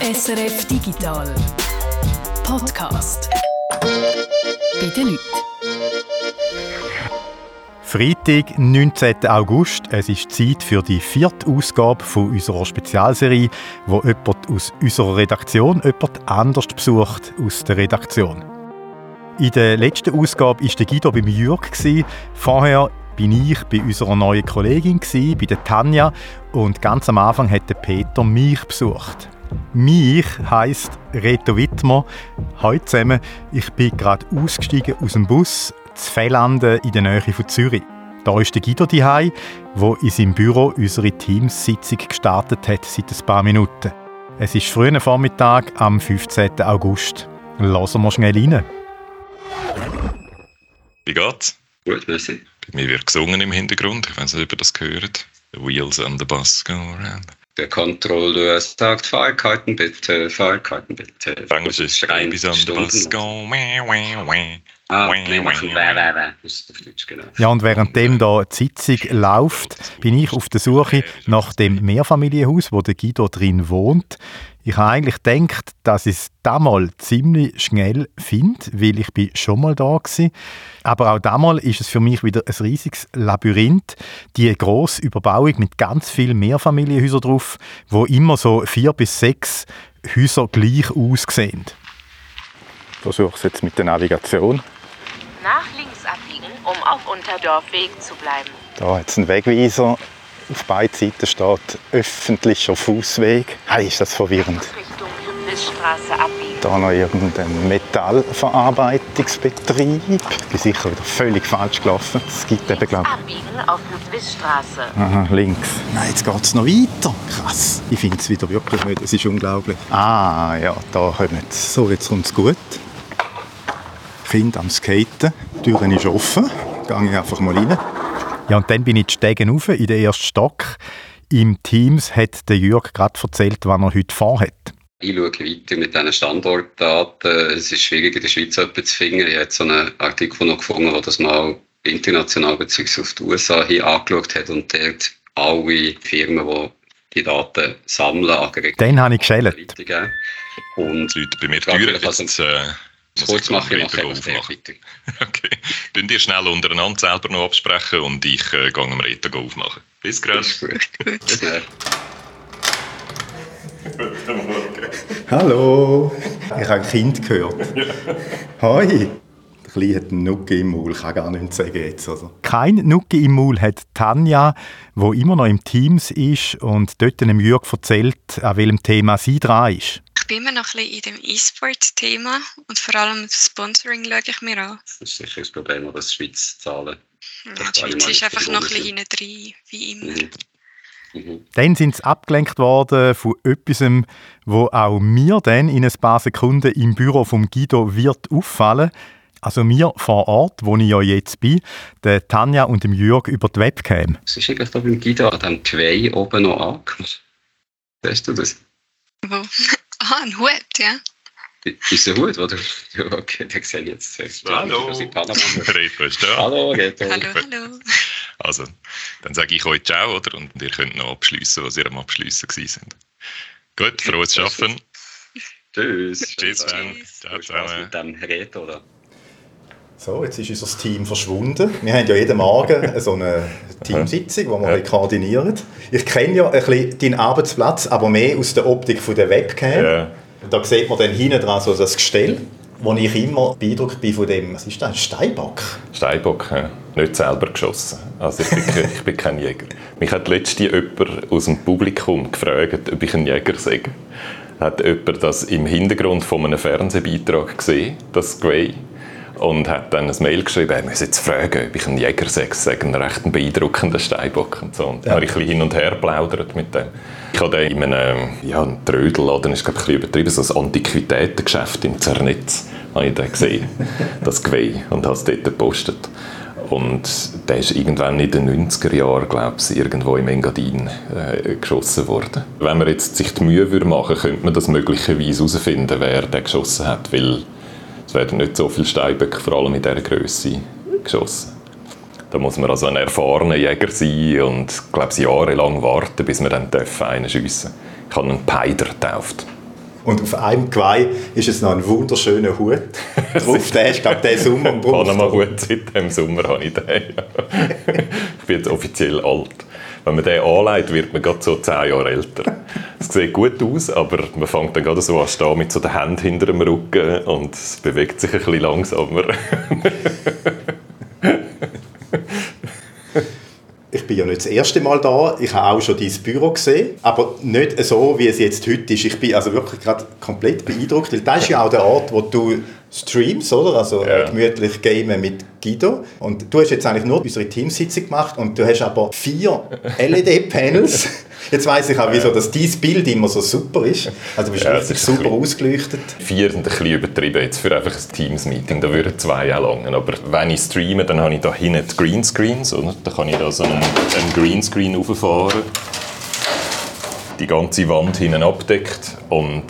SRF Digital Podcast. Bei den Leuten. Freitag, 19. August. Es ist Zeit für die vierte Ausgabe von unserer Spezialserie, wo jemand aus unserer Redaktion jemand anders besucht aus der Redaktion. In der letzten Ausgabe war Guido beim Jürg. Vorher bin ich bei unserer neuen Kollegin, bei der Tanja. Und ganz am Anfang hat Peter mich besucht. Mich heisst Reto Wittmer. Heute zusammen, ich bin gerade ausgestiegen aus dem Bus zu Fellanden in der Nähe von Zürich. Da ist der Guido daheim, wo in seinem Büro unsere Teamsitzung gestartet hat seit ein paar Minuten. Es ist früher Vormittag am 15. August. Lassen wir schnell rein. Wie geht's? Gut, merci. Bei mir wird gesungen im Hintergrund. Ich weiß nicht, ob ihr das gehört. The wheels on the bus go around. Der Kontrolleur sagt, Fahrkarten bitte, Fahrkarten bitte. Englisch ist Schreien wah, wah, wah. Ah, wir machen genau. Ja, und währenddem da die Sitzung läuft, bin ich auf der Suche nach dem Mehrfamilienhaus, wo der Guido drin wohnt. Ich habe eigentlich gedacht, dass ich es damals ziemlich schnell finde, weil ich bin schon mal da war. Aber auch damals ist es für mich wieder ein riesiges Labyrinth. Die grosse Überbauung mit ganz vielen Mehrfamilienhäusern drauf, wo immer so vier bis sechs Häuser gleich aussehen. Ich versuche es jetzt mit der Navigation. Nach links abbiegen, um auf Unterdorfweg zu bleiben. Da hat es einen Wegweiser. Auf beiden Seiten steht öffentlicher Fußweg. Hey, ist das verwirrend. Da noch irgendein Metallverarbeitungsbetrieb. Ich bin sicher wieder völlig falsch gelaufen. Es gibt eben, glaube Abbiegen auf Wissstraße. Aha, links. Nein, jetzt geht es noch weiter. Krass. Ich finde es wieder wirklich nicht. Es ist unglaublich. Ah, ja, da kommen sie. So, jetzt kommt es gut. Kind am Skaten. Die Tür ist offen. Gehe ich einfach mal rein. Ja, und dann bin ich die Stegen rauf, in den ersten Stock. Im Teams hat der Jürg gerade erzählt, was er heute vorhat. Ich schaue weiter mit diesen Standortdaten. Es ist schwierig, in der Schweiz etwas zu finden. Ich habe so einen Artikel noch gefunden, der das mal international bzw. auf die USA hin angeschaut hat und dort alle Firmen, die die Daten sammeln, angeregt Dann habe ich geschält. Und Die Leute bei mir also- Jetzt äh, muss kurz ich machen, ich mache einfach weiter. Okay. Könnt ihr schnell untereinander selber noch absprechen und ich äh, gehe am Reto aufmachen. Bis gleich. dann. Hallo. Ich habe ein Kind gehört. Hoi. Der Kleine hat einen Nucki im Maul, kann gar nichts sagen jetzt. Also. Kein Nucki im Maul hat Tanja, wo immer noch im Teams ist und dort dem Jürg erzählt, an welchem Thema sie dran ist. Ich bin immer noch ein bisschen in dem E-Sport-Thema und vor allem das Sponsoring schaue ich mir an. Das ist sicher das Problem, dass die Schweiz zahlen. Ja, Das die Schweiz ist einfach noch ein bisschen hinten drin, wie immer. Mhm. Mhm. Dann sind sie abgelenkt worden von etwas, wo auch mir dann in ein paar Sekunden im Büro vom Guido wird auffallen. Also mir vor Ort, wo ich ja jetzt bin, der Tanja und dem Jürg über die Webcam. Was ist eigentlich da beim Guido an diesem Geweih oben noch angemacht? Weißt du das? Wo? Ah, ein Hut, ja. Ist der Hut, oder? Ja, okay, den sehe ich jetzt. Hallo. Da. Hallo, Reto. Hallo, hallo. Also, dann sage ich euch Ciao, oder? Und ihr könnt noch abschließen, was ihr am Abschliessen gewesen sind. Gut, frohes Schaffen. Tschüss. Tschüss. Tag. Ciao zusammen. mit dem Reto, oder? So, jetzt ist unser Team verschwunden. Wir haben ja jeden Morgen so eine Teamsitzung, die wir Ja. koordinieren. Ich kenne ja ein bisschen deinen Arbeitsplatz, aber mehr aus der Optik von der Webcam. Ja. Da sieht man dann hinten dran so das Gestell, wo ich immer beeindruckt bin von dem, was ist das, ein Steinbock? Steinbock, ja. nicht selber geschossen. Also ich bin, ich bin kein Jäger. Mich hat letztens jemand aus dem Publikum gefragt, ob ich ein Jäger sei. Hat jemand das im Hintergrund von einem Fernsehbeitrag gesehen, das Grey, und hat dann ein Mail geschrieben, er muss jetzt fragen, ob ich ein Jäger sei. Das sei ein recht beeindruckender Steinbock. Und, so. und dann Ja. habe ich ein bisschen hin und her plaudert mit dem. Ich habe den in einem ja, einem Trödelladen, ist glaube ich ein übertrieben, so ein Antiquitätengeschäft im Zernetz, habe ich den gesehen, das Geweih, und habe es dort gepostet. Und der ist irgendwann in den 90er Jahren, glaube ich, irgendwo im Engadin äh, geschossen worden. Wenn man jetzt sich die Mühe würde machen könnte man das möglicherweise herausfinden, wer den geschossen hat, weil es werden nicht so viele Steinböcke, vor allem in dieser Größe, geschossen. Da muss man also ein erfahrener Jäger sein und glaube ich, jahrelang warten, bis man dann darf einen schiessen Ich habe einen Peider getauft. Und auf einem Geweih ist es noch ein wunderschöner Hut drauf. der ist, glaube ich, Sommer gebraucht. Panama-Hut seit dem Sommer habe ich den. ich bin jetzt offiziell alt. Wenn man den anlegt, wird man gerade so zehn Jahre älter. Es sieht gut aus, aber man fängt dann gerade so an stehen mit so den Händen hinter dem Rücken und es bewegt sich ein bisschen langsamer. ich bin ja nicht das erste Mal da. Ich habe auch schon dein Büro gesehen, aber nicht so, wie es jetzt heute ist. Ich bin also wirklich gerade komplett beeindruckt, weil das ist ja auch der Ort, wo du streamst, oder? Also ja. gemütlich gamen mit Guido. Und du hast jetzt eigentlich nur unsere Teamsitzung gemacht und du hast aber vier LED-Panels. Jetzt weiß ich auch, wieso dass dieses Bild immer so super ist. Also du bist ja, richtig super bisschen, ausgeleuchtet. Vier sind ein bisschen übertrieben jetzt für einfach ein Teams-Meeting. Da würden zwei auch langen. Aber wenn ich streame, dann habe ich da hinten die Greenscreens. Oder? Da kann ich da so einen, einen Greenscreen rauffahren. Die ganze Wand hinten abdeckt und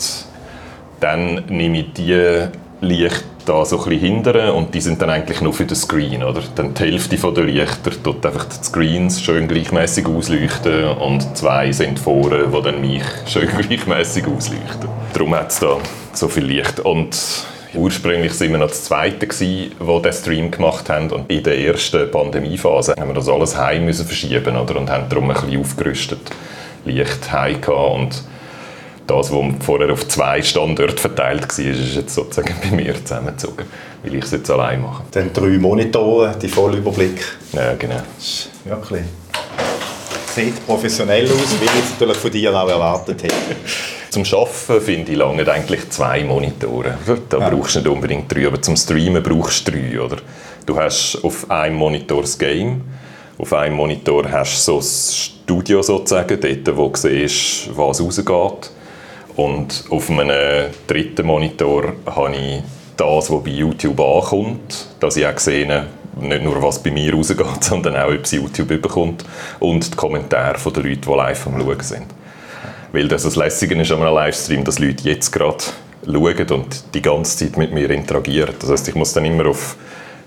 dann nehme ich die Licht da so ein hindern und die sind dann eigentlich nur für den Screen, oder? Dann die Hälfte der Lichter tut einfach die Screens schön gleichmäßig ausleuchten und zwei sind vorne, die dann mich schön gleichmäßig ausleuchten. Darum hat es da so viel Licht und Ursprünglich waren wir noch das Zweite, wo den Stream gemacht haben. Und in der ersten Pandemiephase haben wir das alles heim müssen verschieben oder? und haben darum ein bisschen aufgerüstet. Licht heim. Und das, was vorher auf zwei Standorte verteilt war, ist jetzt sozusagen bei mir zusammengezogen, weil ich es jetzt allein mache. Dann drei Monitore, die Vollüberblick. Ja, genau. Das ist wirklich sieht professionell aus, wie ich es natürlich von dir auch erwartet hätte. Zum Arbeiten finde ich lange eigentlich zwei Monitore. Da ja. brauchst du nicht unbedingt drei, aber zum Streamen brauchst du drei. Oder? Du hast auf einem Monitor das Game, auf einem Monitor hast du so das Studio sozusagen, dort wo du siehst, was rausgeht. Und auf einem dritten Monitor habe ich das, was bei YouTube ankommt, dass ich auch sehe, nicht nur was bei mir rausgeht, sondern auch, ob es YouTube bekommt und die Kommentare der Leute, die live am Schauen sind. Weil das das Lässige ist an einem Livestream, dass Leute jetzt gerade schauen und die ganze Zeit mit mir interagieren. Das heißt, ich muss dann immer auf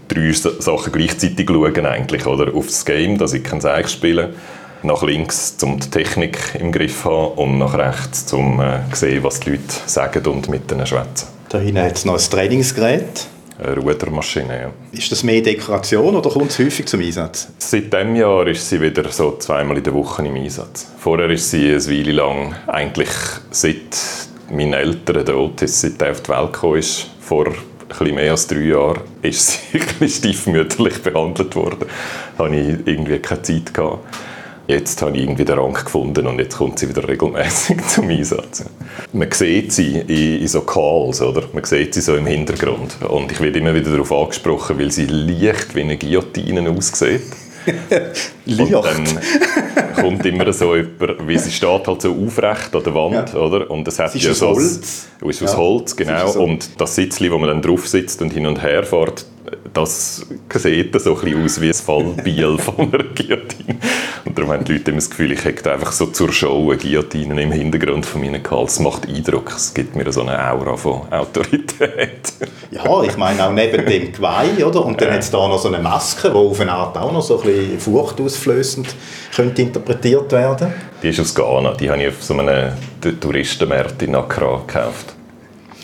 drei Sachen gleichzeitig schauen eigentlich, oder? Auf das Game, dass ich kein Seich spiele nach links, um die Technik im Griff zu haben und nach rechts, um äh, zu sehen, was die Leute sagen und mit ihnen schwätzen. Da hinten hat es noch ein Trainingsgerät. Eine Rudermaschine, ja. Ist das mehr Dekoration oder kommt es häufig zum Einsatz? Seit diesem Jahr ist sie wieder so zweimal in der Woche im Einsatz. Vorher ist sie eine Weile lang, eigentlich seit meinen Eltern, der Otis, seit er auf die Welt gekommen ist, vor ein mehr als drei Jahren, ist sie stiefmütterlich behandelt worden. Da hatte ich irgendwie keine Zeit. Gehabt jetzt habe ich irgendwie den Rang gefunden und jetzt kommt sie wieder regelmäßig zum Einsatz. Man sieht sie in, in so Calls, oder? Man sieht sie so im Hintergrund. Und ich werde immer wieder darauf angesprochen, weil sie leicht wie eine Guillotine aussieht. und dann kommt immer so jemand, wie sie steht halt so aufrecht an der Wand, ja. oder? Und das hat ja so Holz. Ist aus ja. Holz, genau. So. Und das Sitzli, wo man dann drauf sitzt und hin und her fährt, das sieht so ein aus wie ein Fallbiel von einer Guillotine. Und darum haben die Leute immer das Gefühl, ich hätte einfach so zur Show eine Guillotine im Hintergrund von meinen Hals. Es macht Eindruck, es gibt mir so eine Aura von Autorität. ja, ich meine auch neben dem Geweih, oder? Und dann ja. hat es da noch so eine Maske, die auf eine Art auch noch so ein bisschen furchtauslösend könnte interpretiert werden. Die ist aus Ghana, die habe ich auf so einem Touristenmarkt in Accra gekauft.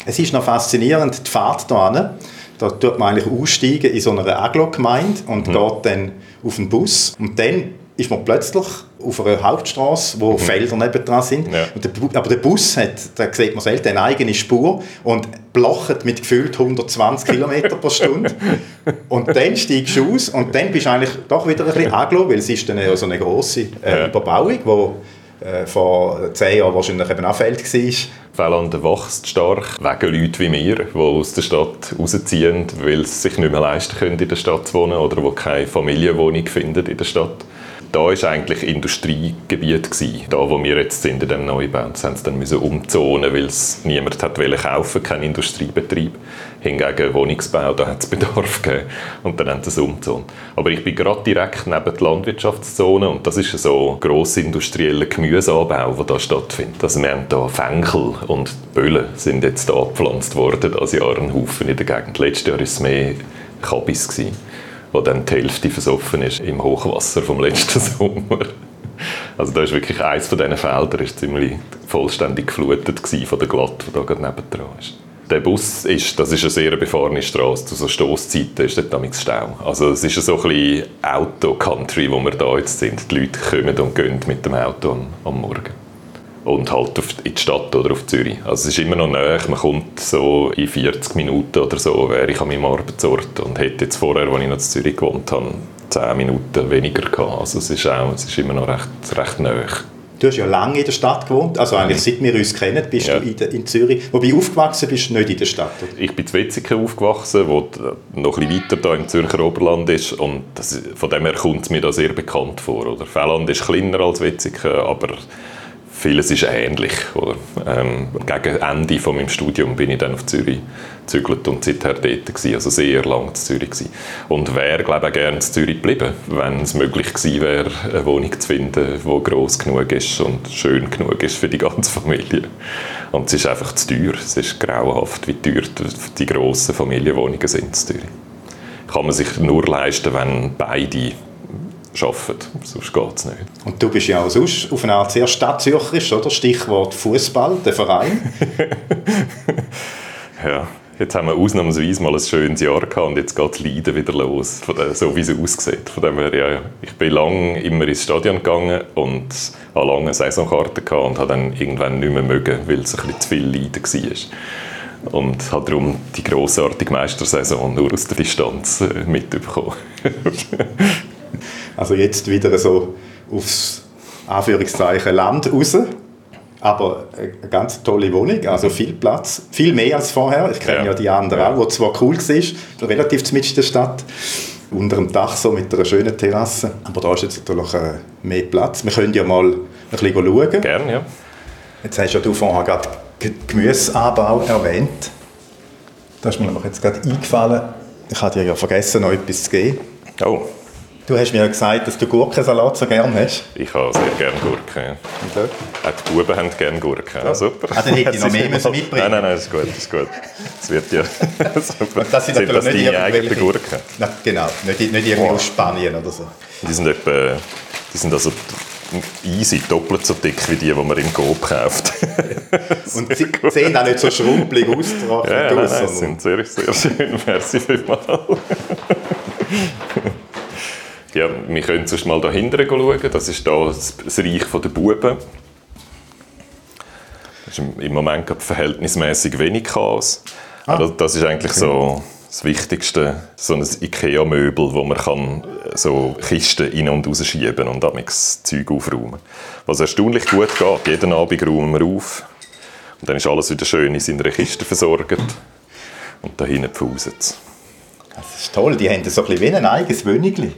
Es ist noch faszinierend, die Fahrt hier da tut man eigentlich aussteigen in so einer Aglo-Gemeinde und mhm. geht dann auf den Bus. Und dann ist man plötzlich auf einer Hauptstraße, wo mhm. Felder nebendran sind. Ja. Der, aber der Bus hat, da sieht man selten, eine eigene Spur und blocht mit gefühlt 120 km pro Stunde. und dann steigst du aus und dann bist du eigentlich doch wieder ein bisschen Aglo, weil es ist dann ja so eine grosse äh. Überbauung, wo äh, vor zehn Jahren wahrscheinlich eben auch Feld war. Fällande wächst stark wegen Leuten wie mir, die aus der Stadt rausziehen, weil sie sich nicht mehr leisten können, in der Stadt zu wohnen oder die keine Familienwohnung finden in der Stadt da war eigentlich Industriegebiet gewesen, da wo wir jetzt sind in dem Neubau. Das haben sie dann müssen umzonen, weil es niemand hat kaufen, kein Industriebetrieb. Hingegen Wohnungsbau, da hat es Bedarf gegeben und dann haben sie es umgezogen. Aber ich bin gerade direkt neben der Landwirtschaftszone und das ist so grosser industrieller Gemüseanbau, der da stattfindet. Also wir haben da Fenchel und Böllen sind jetzt da gepflanzt worden, das Jahr ein Haufen in der Gegend. Letztes Jahr war es mehr Kabis. Gewesen wo dann die Hälfte versoffen ist im Hochwasser vom letzten Sommer. Also da ist wirklich eins von diesen Feldern ist ziemlich vollständig geflutet von der Glatt, die da gerade nebendran ist. Der Bus ist, das ist eine sehr befahrene Straße. Zu so Stoßzeiten ist dort damals Stau. Also es ist so ein bisschen Auto-Country, wo wir da jetzt sind. Die Leute kommen und gehen mit dem Auto am, am Morgen. Und halt auf, in die Stadt oder auf Zürich. Also es ist immer noch näher. Man kommt so in 40 Minuten oder so, wäre ich an meinem Arbeitsort. Und hätte jetzt vorher, als ich noch in Zürich gewohnt habe, 10 Minuten weniger gehabt. Also es ist, auch, es ist immer noch recht, recht näher. Du hast ja lange in der Stadt gewohnt, also eigentlich seit wir uns kennen, bist ja. du in, in, Zürich. Wobei aufgewachsen bist du nicht in der Stadt. Oder? Ich bin in Wetzikon aufgewachsen, wo noch ein bisschen weiter da im Zürcher Oberland ist und das, von dem her kommt es mir da sehr bekannt vor. Oder? Felland ist kleiner als Wetzikon, aber vieles ist ähnlich. Oder? Ähm, gegen Ende von meinem Studium bin ich dann auf Zürich gezügelt und seither dort gewesen, also sehr lange in Zürich gewesen. Und wäre, glaube ich, gerne in Zürich geblieben, wenn es möglich gewesen wäre, eine Wohnung zu finden, die gross genug ist und schön genug ist für die ganze Familie. Und es ist einfach zu teuer. Es ist grauenhaft, wie teuer die grossen Familienwohnungen sind in Zürich. Kann man sich nur leisten, wenn beide arbeiten. Sonst geht es nicht. Und du bist ja auch sonst auf eine Art sehr stadtzürcherisch, oder? Stichwort Fußball, der Verein. ja, jetzt haben wir ausnahmsweise mal ein schönes Jahr gehabt und jetzt geht Leiden wieder los, von der, so wie es aussieht. Von dem her, ja, ich bin lange immer ins Stadion gegangen und hatte lange eine Saisonkarte gehabt und habe dann irgendwann nicht mehr mögen, weil es ein bisschen zu viel Leiden war. Und habe darum die grossartige Meistersaison nur aus der Distanz äh, mitbekommen. Also jetzt wieder so aufs Anführungszeichen Land raus. Aber eine ganz tolle Wohnung, also viel Platz, viel mehr als vorher. Ich kenne ja. ja die anderen ja. auch, die zwar cool war, relativ mitten der Stadt, unter dem Dach so mit einer schönen Terrasse. Aber da ist jetzt natürlich äh, mehr Platz. Wir können ja mal ein bisschen schauen. Gerne, ja. Jetzt hast ja du vorher gerade Gemüseanbau erwähnt. Da ist mir jetzt gerade eingefallen. Ich hatte dir ja vergessen, noch etwas zu geben. Oh. Du hast mir gesagt, dass du Gurkensalat so gerne hast. Ich habe sehr gerne Gurken. Ja. Auch die Buben haben gerne Gurken. Ja. super. Ah, dann hätte ich noch mehr müssen mitbringen Nein, nein, nein, ist gut, ist gut. Das wird ja super. Und das sind, sind das deine eigenen Gurken? Na, genau, nicht, nicht irgendwie oh. aus Spanien oder so. Die sind etwa, die sind also easy, doppelt so dick wie die, die man im Coop kauft. Und sie sehen auch nicht so schrumpelig aus. Ja, ja, nein, nein, sind sehr, sehr schön. Merci vielmals. Ja, wir können sonst mal da hinten schauen. Das ist da das Reich der Buben. Das ist im Moment verhältnismäßig wenig Chaos. Ah. Das, das, ist eigentlich okay. so das Wichtigste, so ein Ikea-Möbel, wo man kann so Kisten rein und rausschieben und damit das Zeug aufräumen Was erstaunlich gut geht. Jeden Abend räumen wir auf und dann ist alles wieder schön in seiner Kiste versorgt und da hinten pfuset es. Das ist toll, die haben so ein bisschen wie ein eigenes Wönigli.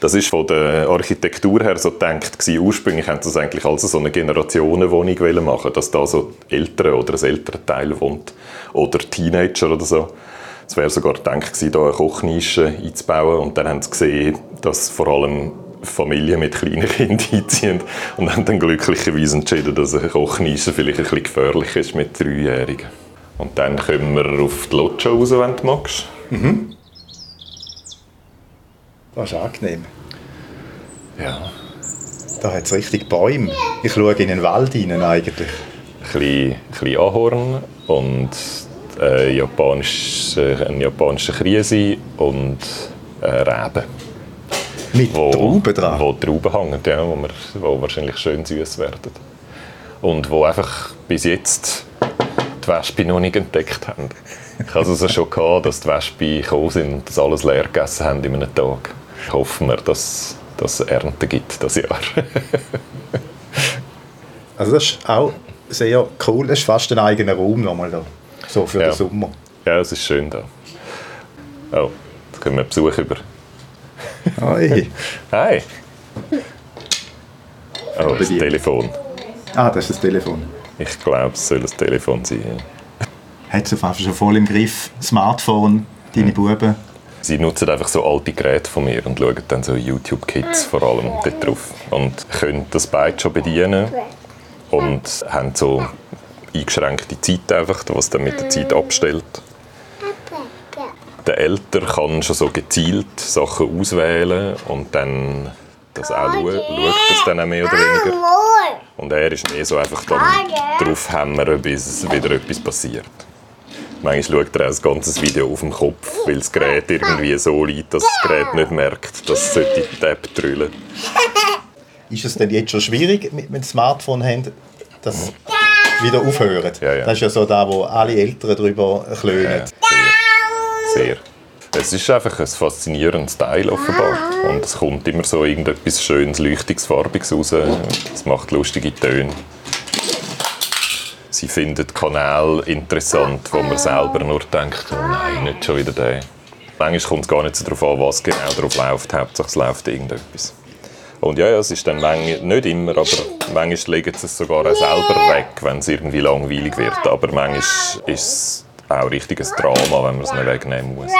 Das ist von der Architektur her so gedacht gewesen. Ursprünglich haben sie das eigentlich als so eine Generationenwohnung machen, dass da so Eltern oder ein älterer Teil wohnt oder Teenager oder so. Es wäre sogar gedacht gewesen, da eine Kochnische einzubauen und dann haben sie gesehen, dass vor allem Familien mit kleinen Kindern einziehen und haben dann glücklicherweise entschieden, dass eine Kochnische vielleicht ein bisschen gefährlich ist mit Dreijährigen. Und dann kommen wir auf die Loggia raus, wenn du magst. Mhm. Das ist angenehm. Ja. Da hat es richtig Bäume. Ich schaue in den Wald hinein eigentlich. Ein bisschen, ein bisschen Ahorn und äh, japanisch, ein japanischer Krise und äh, Reben. Mit wo, Trauben dran? Wo Trauben hängen, ja, wo, wir, wo wahrscheinlich schön süß werden. Und wo einfach bis jetzt die Wespen noch nicht entdeckt haben. Ich hatte es also schon gehabt, dass die Wespen gekommen sind und das alles leer gegessen haben in einem Tag hoffen wir, dass es Ernte gibt das Jahr. also das ist auch sehr cool. Es ist fast ein eigener Raum nochmal da, so für ja. den Sommer. Ja, es ist schön da. Oh, jetzt können wir Besuch über. Hi. Hi. Oh, das Telefon. Ah, das ist das Telefon. Ich glaube, es soll das Telefon sein. Hat es auf schon voll im Griff. Smartphone, deine hm. Buben sie nutzen einfach so alte Geräte von mir und schauen dann so YouTube-Kids vor allem dort drauf und können das beide schon bedienen und haben so eingeschränkte Zeit einfach, was dann mit der Zeit abstellt. Der Älter kann schon so gezielt Sachen auswählen und dann Also auch schaut es dann auch mehr oder weniger. Und er ist mehr so einfach dann drauf hämmern, bis wieder etwas passiert. Manchmal schaut er auch das ganze Video auf dem Kopf, weil das Gerät irgendwie so liegt, dass das Gerät nicht merkt, dass es die Tab drüllen Ist es denn jetzt schon schwierig, mit dem Smartphone haben, dass wieder aufhören? Ja, ja. Das ist ja so da, wo alle Eltern drüber klönen. Ja, sehr. sehr. Es ist einfach ein faszinierendes Teil offenbar. Und es kommt immer so irgendetwas Schönes, Leuchtiges, Farbiges raus. Es macht lustige Töne. Sie finden Kanäle interessant, wo man selber nur denkt, oh nein, nicht schon wieder der. Manchmal kommt es gar nicht so darauf an, was genau drauf läuft. Hauptsache es läuft irgendetwas. Und ja, ja, es ist dann manchmal, nicht immer, aber manchmal legen sie es sogar auch selber weg, wenn es irgendwie langweilig wird. Aber manchmal ist es auch richtiges Drama, wenn man es nicht wegnehmen muss.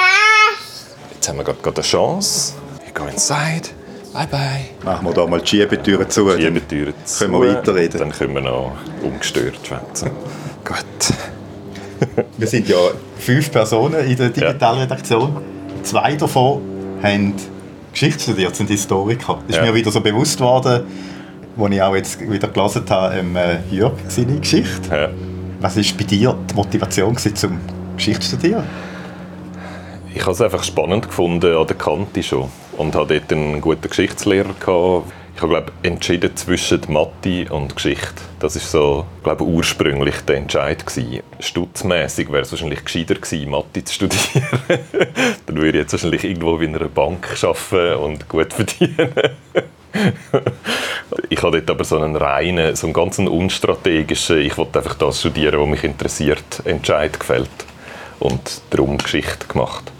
Jetzt haben wir gerade eine Chance. Wir gehen inside. Bye bye. Machen wir da mal die Schiebetüren zu. Die Schiebetüren zu. Können wir weiterreden? Dann können wir noch ungestört schwätzen. Gut. Wir sind ja fünf Personen in der Digitalredaktion. Zwei davon haben Geschichte studiert, sind Historiker. Das ist Ja. mir wieder so bewusst worden, als ich auch jetzt wieder gelesen habe, ähm, äh, Jörg, seine Geschichte. Ja. Was war bei dir die Motivation gewesen, zum Geschichte zu studieren? Ich habe es einfach spannend gefunden an der Kante schon und hatte dort einen guten Geschichtslehrer. Gehabt. Ich habe glaube entschieden zwischen Mathe und Geschichte. Das ist so, glaube ursprünglich der Entscheid. Stutzmäßig wäre es wahrscheinlich gescheiter gewesen, Mathe zu studieren. Dann würde ich jetzt wahrscheinlich irgendwo in einer Bank arbeiten und gut verdienen. ich habe dort aber so einen reinen, so einen ganz unstrategischen, ich wollte einfach das studieren, was mich interessiert, Entscheid gefällt und darum Geschichte gemacht.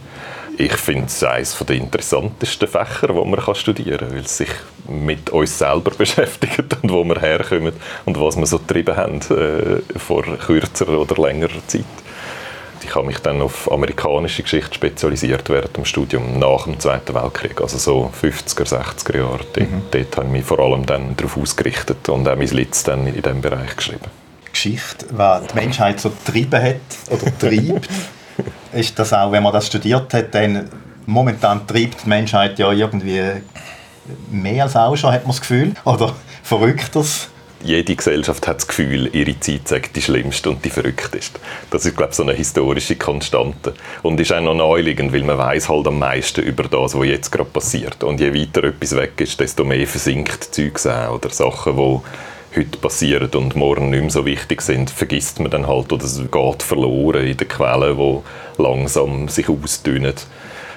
Ich finde es eines der interessantesten Fächer, die man studieren kann, weil es sich mit uns selber beschäftigt und wo wir herkommen und was wir so getrieben haben äh, vor kürzerer oder längerer Zeit. Ich habe mich dann auf amerikanische Geschichte spezialisiert während dem Studium nach dem Zweiten Weltkrieg, also so 50er, 60er Jahre. Dort, dort habe ich mich vor allem dann darauf ausgerichtet und auch mein Litz dann in diesem Bereich geschrieben. Geschichte, was die Menschheit so getrieben hat oder treibt, ist das auch, wenn man das studiert hat, dann momentan treibt die Menschheit ja irgendwie mehr als auch schon, hat man das Gefühl, oder verrückteres. jede Gesellschaft hat das Gefühl, ihre Zeit sei die schlimmste und die verrückteste. Das ist, glaube ich, so eine historische Konstante. Und ist auch noch naheliegend, weil man weiß halt am meisten über das, was jetzt gerade passiert. Und je weiter etwas weg ist, desto mehr versinkt Zeugs auch. Oder Sachen, die heute passieren und morgen nicht mehr so wichtig sind, vergisst man dann halt oder es geht verloren in den Quellen, die langsam sich ausdünnen.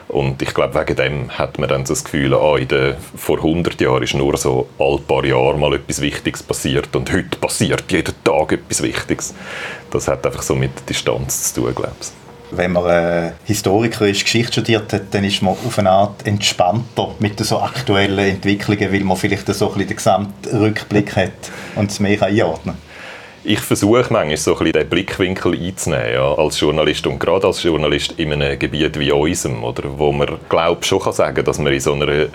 Und ich glaube, wegen dem hat man dann so das Gefühl, ah, in der, vor 100 Jahren ist nur so all paar Jahre mal etwas Wichtiges passiert und heute passiert jeden Tag etwas Wichtiges. Das hat einfach so mit Distanz zu tun, glaube ich. Wenn man äh, historikerisch Geschichte studiert hat, dann ist man auf eine Art entspannter mit so aktuellen Entwicklungen, weil man vielleicht so ein bisschen den Gesamtrückblick hat und es mehr kann einordnen Ich versuche manchmal so ein bisschen den Blickwinkel einzunehmen ja, als Journalist und gerade als Journalist in einem Gebiet wie unserem, oder, wo man glaube schon kann sagen, dass wir in so einer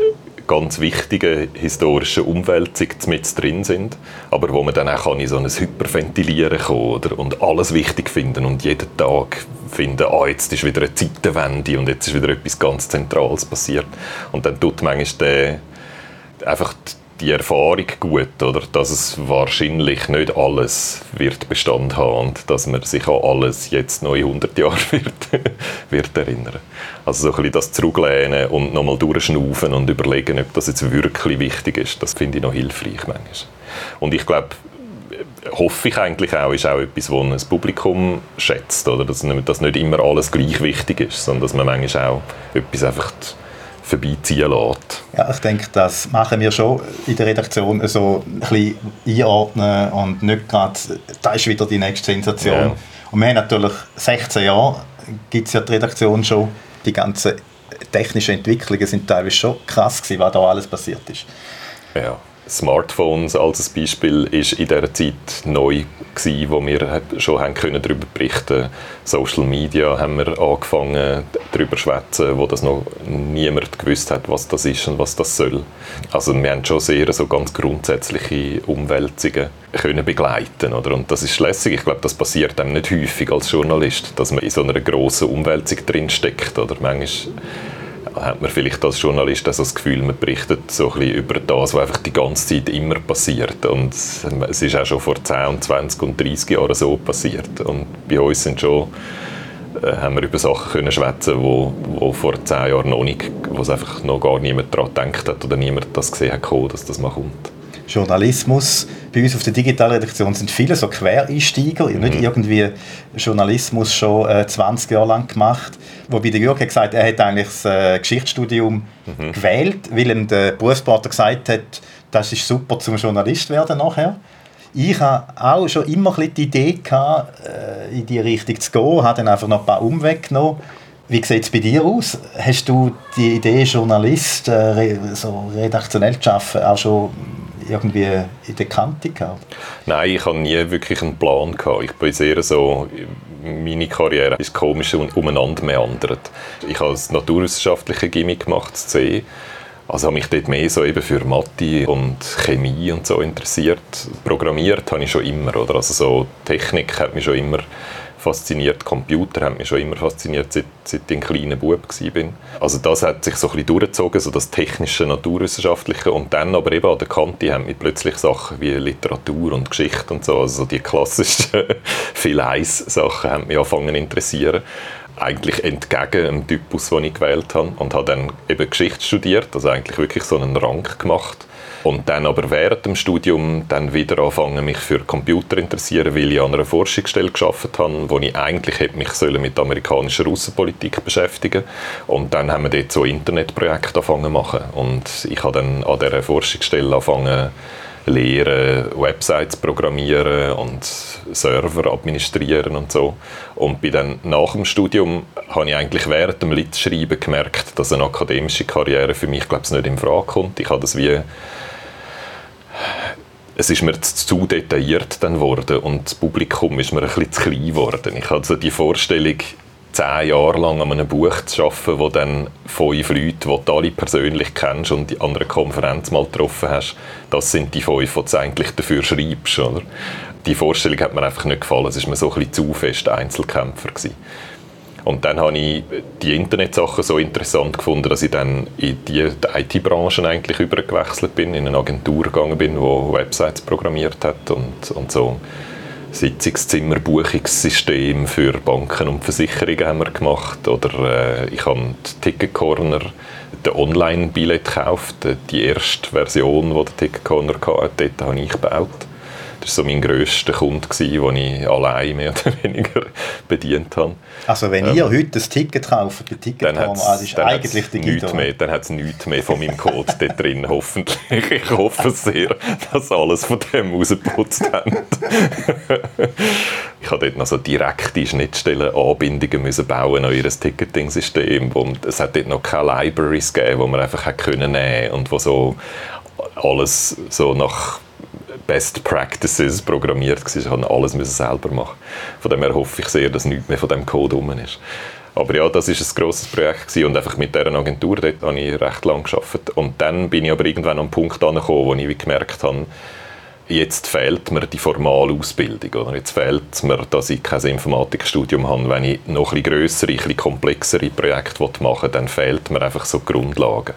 ganz wichtigen historischen Umwälzung mit drin sind, aber wo man dann auch in so ein Hyperventilieren kommen oder, und alles wichtig finden und jeden Tag finden, ah, jetzt ist wieder eine Zeitenwende und jetzt ist wieder etwas ganz Zentrales passiert. Und dann tut manchmal der, einfach die Erfahrung gut, oder? dass es wahrscheinlich nicht alles wird Bestand haben und dass man sich an alles jetzt in 100 Jahren wird, wird erinnern. Also so ein bisschen das zurücklehnen und nochmal durchschnaufen und überlegen, ob das jetzt wirklich wichtig ist, das finde ich noch hilfreich manchmal. Und ich glaube, hoffe ich eigentlich auch, ist auch etwas, was ein Publikum schätzt, oder? Dass, dass nicht immer alles gleich wichtig ist, sondern dass man manchmal auch etwas einfach vorbeiziehen lässt. Ja, ich denke, das machen wir schon in der Redaktion so ein bisschen einordnen und nicht gerade, da ist wieder die nächste Sensation. Ja. Und wir haben natürlich 16 Jahre, gibt es ja die Redaktion schon, die ganzen technischen Entwicklungen sind teilweise schon krass gewesen, was da alles passiert ist. Ja. Smartphones als Beispiel ist in dieser Zeit neu gewesen, wo wir schon haben können darüber berichten. Social Media haben wir angefangen darüber zu schwätzen, wo das noch niemand gewusst hat, was das ist und was das soll. Also wir haben schon sehr so ganz grundsätzliche Umwälzungen können begleiten, oder? Und das ist lässig. Ich glaube, das passiert einem nicht häufig als Journalist, dass man in so einer grossen Umwälzung drin steckt, oder? Manchmal hat man vielleicht als Journalist auch so das Gefühl, man berichtet so ein bisschen über das, was einfach die ganze Zeit immer passiert. Und es ist auch schon vor 10, 20 und 30 Jahren so passiert. Und bei uns sind schon äh, haben wir über Sachen können schwätzen, wo, wo vor zehn Jahren noch nicht, wo es einfach noch gar niemand daran gedacht hat oder niemand das gesehen hat, dass das mal kommt. Journalismus. Bei uns auf der Digitalredaktion sind viele so Quereinsteiger, mhm. nicht irgendwie Journalismus schon äh, 20 Jahre lang gemacht. Wobei der Jürg hat gesagt, er hat eigentlich das äh, Geschichtsstudium mhm. gewählt, weil ihm der Berufsberater gesagt hat, das ist super zum Journalist werden nachher ich hatte auch schon immer ein die Idee, gehabt, äh, in die Richtung zu gehen, habe dann einfach noch ein paar Umwege genommen. Wie sieht es bei dir aus? Hast du die Idee, Journalist, äh, so redaktionell zu arbeiten, auch schon irgendwie in der Kante gehabt? Nein, ich habe nie wirklich einen Plan gehabt. Ich bin sehr so, meine Karriere ist komisch umeinander meandert. Ich habe das naturwissenschaftliche Gimmick gemacht, das C also habe mich dort mehr so eben für Mathe und Chemie und so interessiert. Programmiert habe ich schon immer, oder? Also so Technik hat mich schon immer fasziniert, Computer hat mich schon immer fasziniert, seit, seit ich ein kleiner Bub war. Also das hat sich so ein bisschen durchgezogen, so das technische, naturwissenschaftliche. Und dann aber eben an der Kante haben mich plötzlich Sachen wie Literatur und Geschichte und so, also die klassischen Viel-Eis-Sachen haben mich angefangen zu interessieren. Eigentlich entgegen dem Typus, den ich gewählt habe. Und habe dann eben Geschichte studiert, also eigentlich wirklich so einen Rang gemacht und dann aber während dem Studium dann wieder anfangen mich für Computer interessieren, weil ich an einer Forschungsstelle geschafft habe, wo ich eigentlich hätte mich mit amerikanischer Außenpolitik beschäftigen und dann haben wir dort so Internetprojekte angefangen machen und ich habe dann an dieser Forschungsstelle angefangen lehren, Websites programmieren und Server administrieren und so. Und bin dann nach dem Studium habe ich eigentlich während dem Litschreiben gemerkt, dass eine akademische Karriere für mich glaube ich nicht in Frage kommt. Ich habe das wie es ist mir zu detailliert dann worden und das Publikum ist mir ein bisschen zu klein geworden. Ich hatte so die Vorstellung, zehn Jahre lang an einem Buch zu arbeiten, wo dann fünf Leute, die du alle persönlich kennst und an einer Konferenz mal getroffen hast, das sind die fünf, die du eigentlich dafür schreibst. Oder? Die Vorstellung hat mir einfach nicht gefallen. Es war mir so ein bisschen zu fest Einzelkämpfer. Gewesen. Und dann habe ich die Internetsachen so interessant gefunden, dass ich dann in die, die IT-Branche eigentlich übergewechselt bin, in eine Agentur gegangen bin, die Websites programmiert hat und, und so Sitzungszimmer, Buchungssystem für Banken und Versicherungen haben wir gemacht. Oder äh, ich habe Ticket Corner, den Online-Billett gekauft, die erste Version, die der Ticket Corner hatte, dort habe ich gebaut. Das war so mein grösster Kunde, den ich allein mehr oder weniger bedient habe. Also wenn ähm, ihr heute ein Ticket kauft bei Ticketcom, also ist eigentlich digital. Mehr, dann hat es nichts mehr von meinem Code dort drin, hoffentlich. Ich hoffe sehr, dass alles von dem rausgeputzt haben. ich habe dort noch so direkte Schnittstellen-Anbindungen müssen bauen an ihr Ticketing-System. Es hat dort noch keine Libraries gegeben, die man einfach nehmen können und wo so alles so nach Best Practices programmiert war. Ich musste alles selber machen. Von dem her hoffe ich sehr, dass nichts mehr von dem Code rum ist. Aber ja, das war ein grosses Projekt gewesen. und einfach mit dieser Agentur dort habe ich recht lange gearbeitet. Und dann bin ich aber irgendwann an einen Punkt angekommen, wo ich gemerkt habe, jetzt fehlt mir die formale Ausbildung. Oder? Jetzt fehlt mir, dass ich kein Informatikstudium habe. Wenn ich noch ein grössere, ein komplexere Projekte machen will, dann fehlt mir einfach so die Grundlagen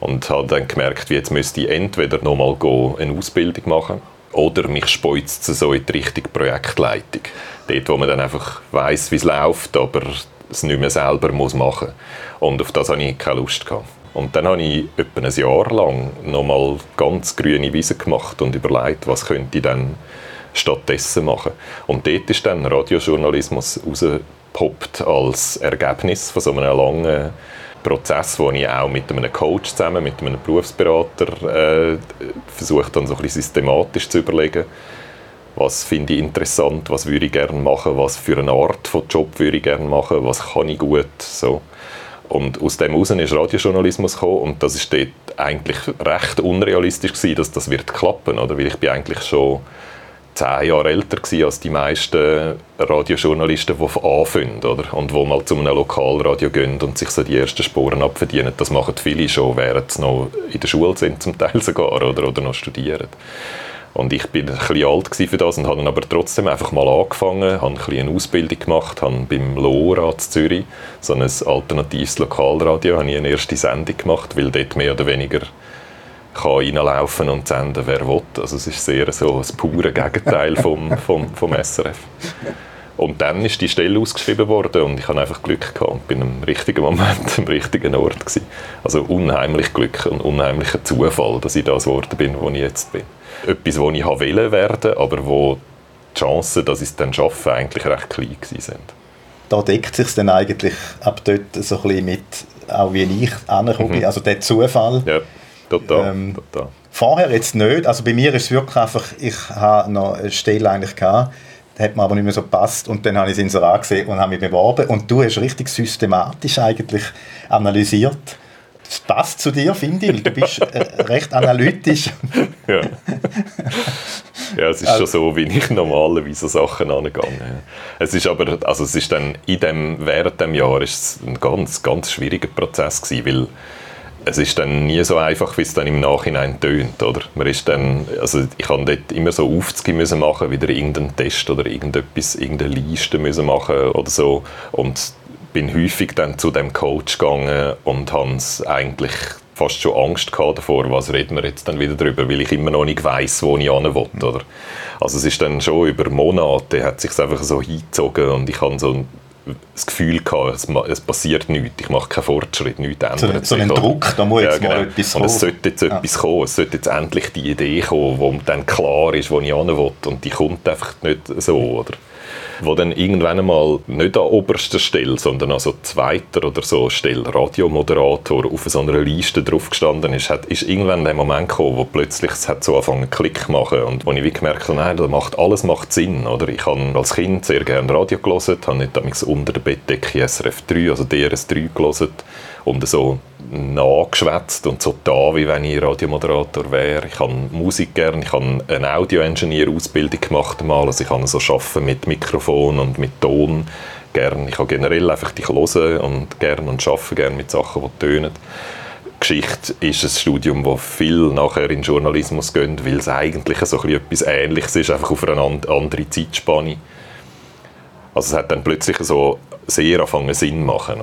und habe dann gemerkt, jetzt müsste ich entweder nochmal eine Ausbildung machen oder mich speuzt so in die Richtung Projektleitung. Dort, wo man dann einfach weiß, wie es läuft, aber es nicht mehr selber muss machen Und auf das hatte ich keine Lust. Gehabt. Und dann habe ich etwa ein Jahr lang nochmal ganz grüne Wiese gemacht und überlegt, was könnte ich dann stattdessen machen. Und dort ist dann Radiojournalismus rausgepoppt als Ergebnis von so einem langen Prozess, wo ich auch mit einem Coach zusammen, mit einem Berufsberater äh, versucht dann so ein bisschen systematisch zu überlegen, was finde ich interessant, was würde ich gerne machen, was für eine Art von Job würde ich gerne machen, was kann ich gut, so. Und aus dem heraus ist Radiojournalismus gekommen und das ist dort eigentlich recht unrealistisch gewesen, dass das wird klappen, oder? Weil ich bin eigentlich schon zehn Jahre älter als die meisten Radiojournalisten, die anfangen oder? und die mal zu einem Lokalradio gehen und sich so die ersten Sporen abverdienen. Das machen viele schon, während sie noch in der Schule sind, zum Teil sogar, oder, oder noch studieren. Und ich bin ein bisschen alt für das und habe dann aber trotzdem einfach mal angefangen, habe ein bisschen eine Ausbildung gemacht, habe beim LoRa in Zürich, so ein alternatives Lokalradio, habe ich eine erste Sendung gemacht, weil dort mehr oder weniger kann reinlaufen und senden, wer will. Also es ist sehr so das pure Gegenteil vom, vom, vom SRF. Und dann ist die Stelle ausgeschrieben worden und ich hatte einfach Glück gehabt und bin im richtigen Moment am richtigen Ort gewesen. Also unheimlich Glück und unheimlicher Zufall, dass ich das geworden bin, wo ich jetzt bin. Etwas, wo ich wollte werden, aber wo die Chancen, dass ich es dann schaffe, eigentlich recht klein sind. Da deckt sich dann eigentlich ab dort so ein bisschen mit, auch wie ich angekommen bin, mhm. also der Zufall. Ja, total, ähm, total. Vorher jetzt nicht, also bei mir ist es wirklich einfach, ich habe noch eine Stelle eigentlich gehabt, hat mir aber nicht mehr so gepasst und dann habe ich es Inserat gesehen und habe mich beworben und du hast richtig systematisch eigentlich analysiert. Das passt zu dir, finde ich, weil du bist äh, recht analytisch. ja. ja, es ist also, schon so, wie ich normalerweise Sachen angehe. Es ist aber, also es ist dann in dem, während dem Jahr ist es ein ganz, ganz schwieriger Prozess gewesen, weil es ist dann nie so einfach, wie es dann im Nachhinein tönt, oder? Man ist dann, also ich habe dort immer so Aufzüge machen, wieder irgendeinen Test oder irgendetwas, irgendeine Liste müssen machen oder so und bin häufig dann zu dem Coach gegangen und habe eigentlich fast schon Angst gehabt davor, was reden wir jetzt dann wieder darüber, weil ich immer noch nicht weiß, wo ich hin will, oder? Also es ist dann schon über Monate hat sich einfach so hingezogen und ich habe so das Gefühl gehabt, es, passiert nichts, ich mache keinen Fortschritt, nichts ändert so, so ein Druck, da muss jetzt ja, genau. mal etwas kommen. Und es sollte jetzt ja. etwas kommen, es sollte jetzt endlich die Idee kommen, wo dann klar ist, wo ich hin will und die kommt einfach nicht so, oder? Wo dann irgendwann einmal nicht an oberster Stelle, sondern an so zweiter oder so Stelle Radiomoderator auf so einer Liste drauf gestanden ist, hat, ist irgendwann der Moment gekommen, wo plötzlich es hat so angefangen Klick machen und wo ich wie gemerkt habe, nein, das macht, alles macht Sinn, oder? Ich habe als Kind sehr gerne Radio gelesen, habe nicht damals unter der Bettdecke SRF 3, also DRS 3 gelesen und so nachgeschwätzt und so da, wie wenn ich Radiomoderator wäre. Ich habe Musik gerne, ich habe eine Audio-Engineer-Ausbildung gemacht mal, also ich kann so arbeiten mit Mikrofon und mit Ton gerne. Ich habe generell einfach dich hören und gerne und arbeite gerne mit Sachen, die tönen. Geschichte ist ein Studium, das viel nachher in Journalismus geht, weil es eigentlich so etwas Ähnliches ist, einfach auf eine andere Zeitspanne. Also es hat dann plötzlich so sehr angefangen Sinn machen.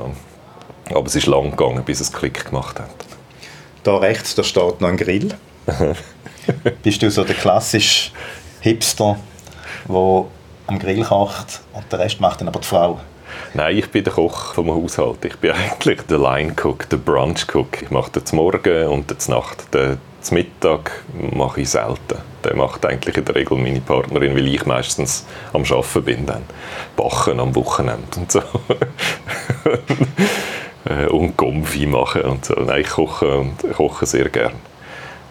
Aber es ist lang gegangen, bis es Klick gemacht hat. Da rechts, da steht noch ein Grill. Bist du so der klassische Hipster, der am Grill kocht und den Rest macht dann aber die Frau? Nein, ich bin der Koch vom Haushalt. Ich bin eigentlich der Line Cook, der Brunch Cook. Ich mache den Morgen und den Nacht. Den Mittag mache ich selten. Den macht eigentlich in der Regel meine Partnerin, weil ich meistens am Arbeiten bin. Dann. Bachen am Wochenende und so. äh, und Gomfi machen und so. Nein, ich koche, und koche sehr gerne.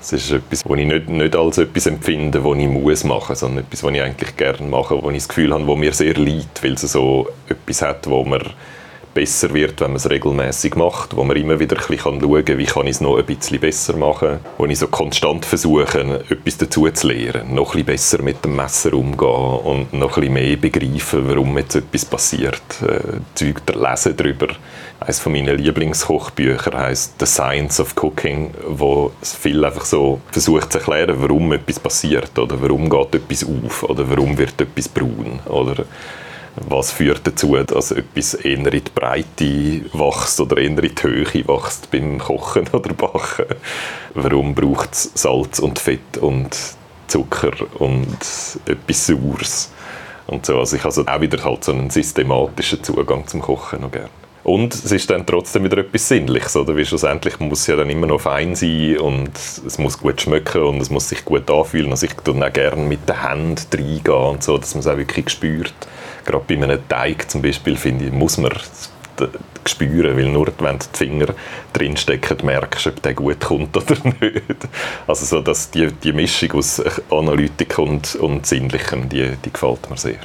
Das ist etwas, was ich nicht, nicht als etwas empfinde, was ich muss machen muss, sondern etwas, was ich eigentlich gerne mache, wo ich das Gefühl habe, wo mir sehr liegt, weil es so etwas hat, wo man besser wird, wenn man es regelmäßig macht, wo man immer wieder ein bisschen schauen kann, wie kann ich es noch ein bisschen besser machen, wo ich so konstant versuche, etwas dazu zu lernen, noch ein bisschen besser mit dem Messer umgehen und noch ein bisschen mehr begreifen, warum jetzt etwas passiert, äh, Zeug lesen darüber. Eines von meinen Lieblingskochbüchern heißt The Science of Cooking, wo viel einfach so versucht zu erklären, warum etwas passiert oder warum geht etwas auf oder warum wird etwas braun oder was führt dazu, dass etwas eher in die Breite wächst oder eher in die Höhe wächst beim Kochen oder Backen? Warum braucht es Salz und Fett und Zucker und etwas Saures? Und so. Also ich habe also auch wieder halt so einen systematischen Zugang zum Kochen noch gerne. Und es ist dann trotzdem wieder etwas Sinnliches, oder? Weil schlussendlich muss es ja dann immer noch fein sein und es muss gut schmecken und es muss sich gut anfühlen. Also ich tue auch gerne mit den Händen reingehen und so, dass man es auch wirklich spürt gerade bei einem Teig zum Beispiel, finde ich, muss man spüren, weil nur wenn die Finger drinstecken, merkst du, ob der gut kommt oder nicht. Also so, dass die, die Mischung aus Analytik und, und Sinnlichem, die, die gefällt mir sehr.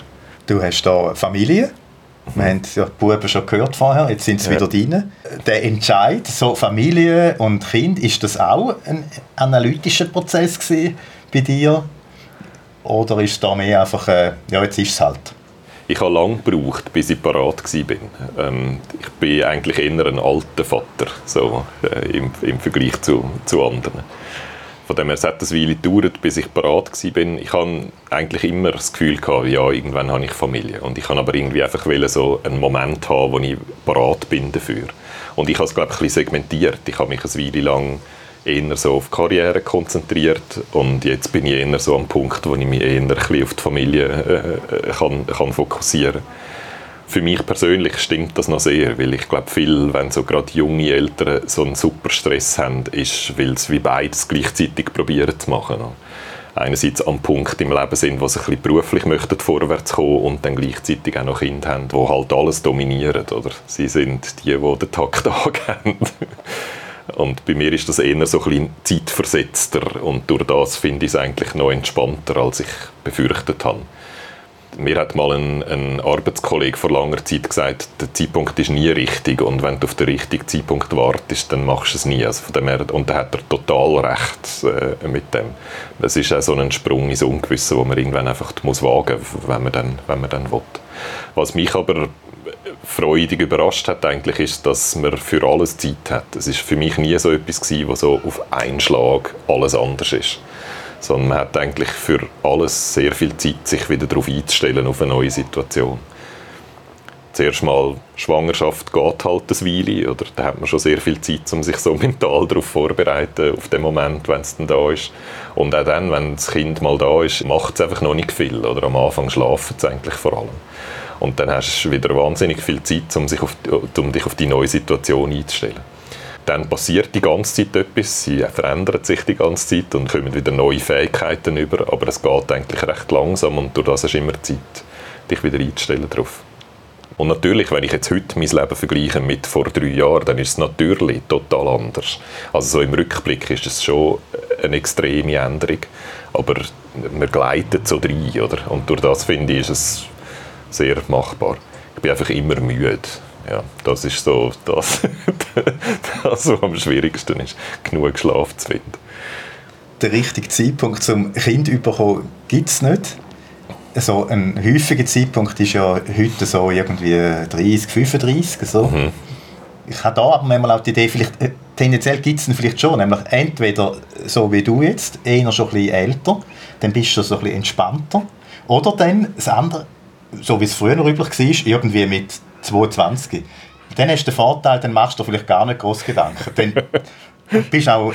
Du hast da Familie. Wir haben ja die Buben schon gehört vorher, jetzt sind sie ja. wieder drin. Der Entscheid, so Familie und Kind, ist das auch ein analytischer Prozess bei dir? Oder ist es da mehr einfach, äh, ja, jetzt ist es halt? Ich habe lange gebraucht, bis ich parat war. Ähm, ich bin eigentlich eher ein alter Vater, so, äh, im, im Vergleich zu, zu anderen. Von dem her, es hat eine Weile gedauert, bis ich bereit war. Ich hatte eigentlich immer das Gefühl, gehabt, ja, irgendwann habe ich Familie. Und ich kann aber irgendwie einfach so einen Moment haben, wo ich bereit bin dafür. Und ich habe es, glaube ich, ein bisschen segmentiert. Ich habe mich eine Weile lang eher so auf Karriere konzentriert und jetzt bin ich eher so am Punkt, wo ich mich eher auf die Familie äh, äh kann, kann fokussieren für mich persönlich stimmt das noch sehr, weil ich glaube, viel, wenn so gerade junge Eltern so einen super Stress haben, ist, weil sie wie beides gleichzeitig probieren zu machen. Einerseits am Punkt im Leben sind, wo sie ein bisschen beruflich möchten vorwärts kommen und dann gleichzeitig auch noch Kinder haben, die halt alles dominieren, oder? Sie sind die, die den Takt angeben. Und bei mir ist das eher so ein zeitversetzter und durch das finde ich es eigentlich noch entspannter, als ich befürchtet habe mir hat mal ein, ein Arbeitskollege vor langer Zeit gesagt, der Zeitpunkt ist nie richtig und wenn du auf den richtigen Zeitpunkt wartest, dann machst du es nie. Also von dem her, und da hat er total recht äh, mit dem. Das ist auch so ein Sprung ins Ungewisse, wo man irgendwann einfach muss wagen muss, wenn man dann, wenn man dann will. Was mich aber freudig überrascht hat, eigentlich, ist, dass man für alles Zeit hat. Es ist für mich nie so etwas gewesen, wo so auf einen Schlag alles anders ist sondern man hat eigentlich für alles sehr viel Zeit, sich wieder darauf einzustellen, auf eine neue Situation. Zuerst mal, Schwangerschaft geht halt eine Weile, oder da hat man schon sehr viel Zeit, um sich so mental darauf vorzubereiten, auf den Moment, wenn es dann da ist. Und auch dann, wenn das Kind mal da ist, macht es einfach noch nicht viel, oder am Anfang schlafen es eigentlich vor allem. Und dann hast du wieder wahnsinnig viel Zeit, um, sich auf, um dich auf die neue Situation einzustellen dann passiert die ganze Zeit etwas, sie verändern sich die ganze Zeit und kommen wieder neue Fähigkeiten über, aber es geht eigentlich recht langsam und durch das hast du immer Zeit, dich wieder einzustellen darauf. Und natürlich, wenn ich jetzt heute mein Leben vergleiche mit vor drei Jahren, dann ist es natürlich total anders. Also so im Rückblick ist es schon eine extreme Änderung, aber man gleitet so rein, oder? Und durch das finde ich, ist es sehr machbar. Ich bin einfach immer müde ja, das ist so das, das, was am schwierigsten ist, genug Schlaf zu finden. Der richtige Zeitpunkt zum Kind zu bekommen gibt es nicht. So ein häufiger Zeitpunkt ist ja heute so irgendwie 30, 35, so. Mhm. Ich habe da aber manchmal auch die Idee, vielleicht, äh, tendenziell gibt es vielleicht schon, nämlich entweder so wie du jetzt, eher schon ein bisschen älter, dann bist du so ein bisschen entspannter, oder dann das andere, so wie es früher üblich war, irgendwie mit 22. Dann hast du den Vorteil, dann machst du vielleicht gar nicht groß Gedanken. Dann bist auch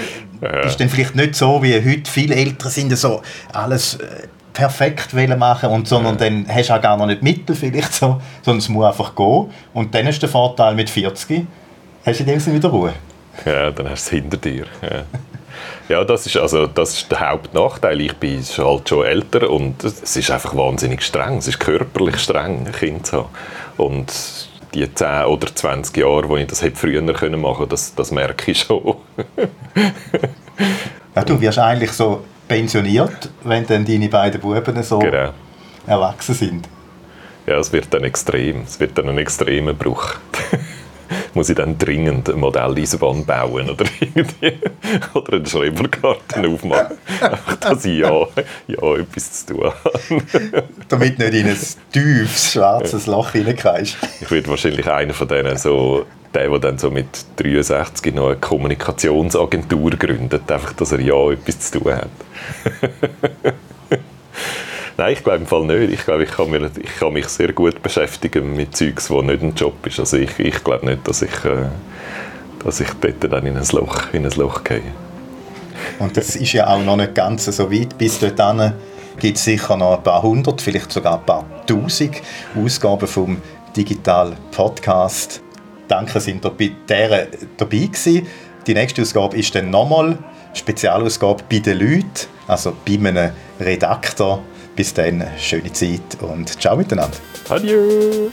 bist dann vielleicht nicht so, wie heute viele Eltern sind, so alles äh, perfekt machen und sondern dann hast du auch gar noch nicht Mittel vielleicht so, sondern es muss einfach gehen. Und dann hast du den Vorteil mit 40, hast du in dem Sinne wieder Ruhe. Ja, dann hast du es hinter dir. Ja. Ja, das ist, also, das ist der Hauptnachteil. Ich bin halt schon älter und es ist einfach wahnsinnig streng. Es ist körperlich streng, ein Kind zu haben. Und die 10 oder 20 Jahre, wo ich das hätte früher machen können, das, das merke ich schon. ja, du wirst eigentlich so pensioniert, wenn dann deine beiden Buben so genau. erwachsen sind. Ja, es wird dann extrem. Es wird dann ein extremer Bruch muss ich dann dringend eine Modelleisenbahn bauen oder irgendwie oder einen Schrebergarten aufmachen, einfach, dass ich ja, ja etwas zu tun habe. Damit nicht in ein tiefes, schwarzes Loch hineingehst. Ich werde wahrscheinlich einer von denen so der, der dann so mit 63 noch eine Kommunikationsagentur gründet, einfach, dass er ja etwas zu tun hat. Nein, ich glaube im Fall nicht. Ich glaube, ich kann, mir, ich kann mich sehr gut beschäftigen mit Zeugs, wo nicht ein Job ist. Also ich, ich glaube nicht, dass ich, äh, dass ich dort dann in ein Loch, in ein Loch gehe. Und das ist ja auch noch nicht ganz so weit. Bis dorthin gibt es sicher noch ein paar hundert, vielleicht sogar ein paar tausend Ausgaben vom Digital Podcast. Danke, sind ihr bei dieser dabei gewesen. Die nächste Ausgabe ist dann nochmal Spezialausgabe bei den Leuten, also bei einem Redakteur bis dann, schöne Zeit und ciao miteinander. Adieu!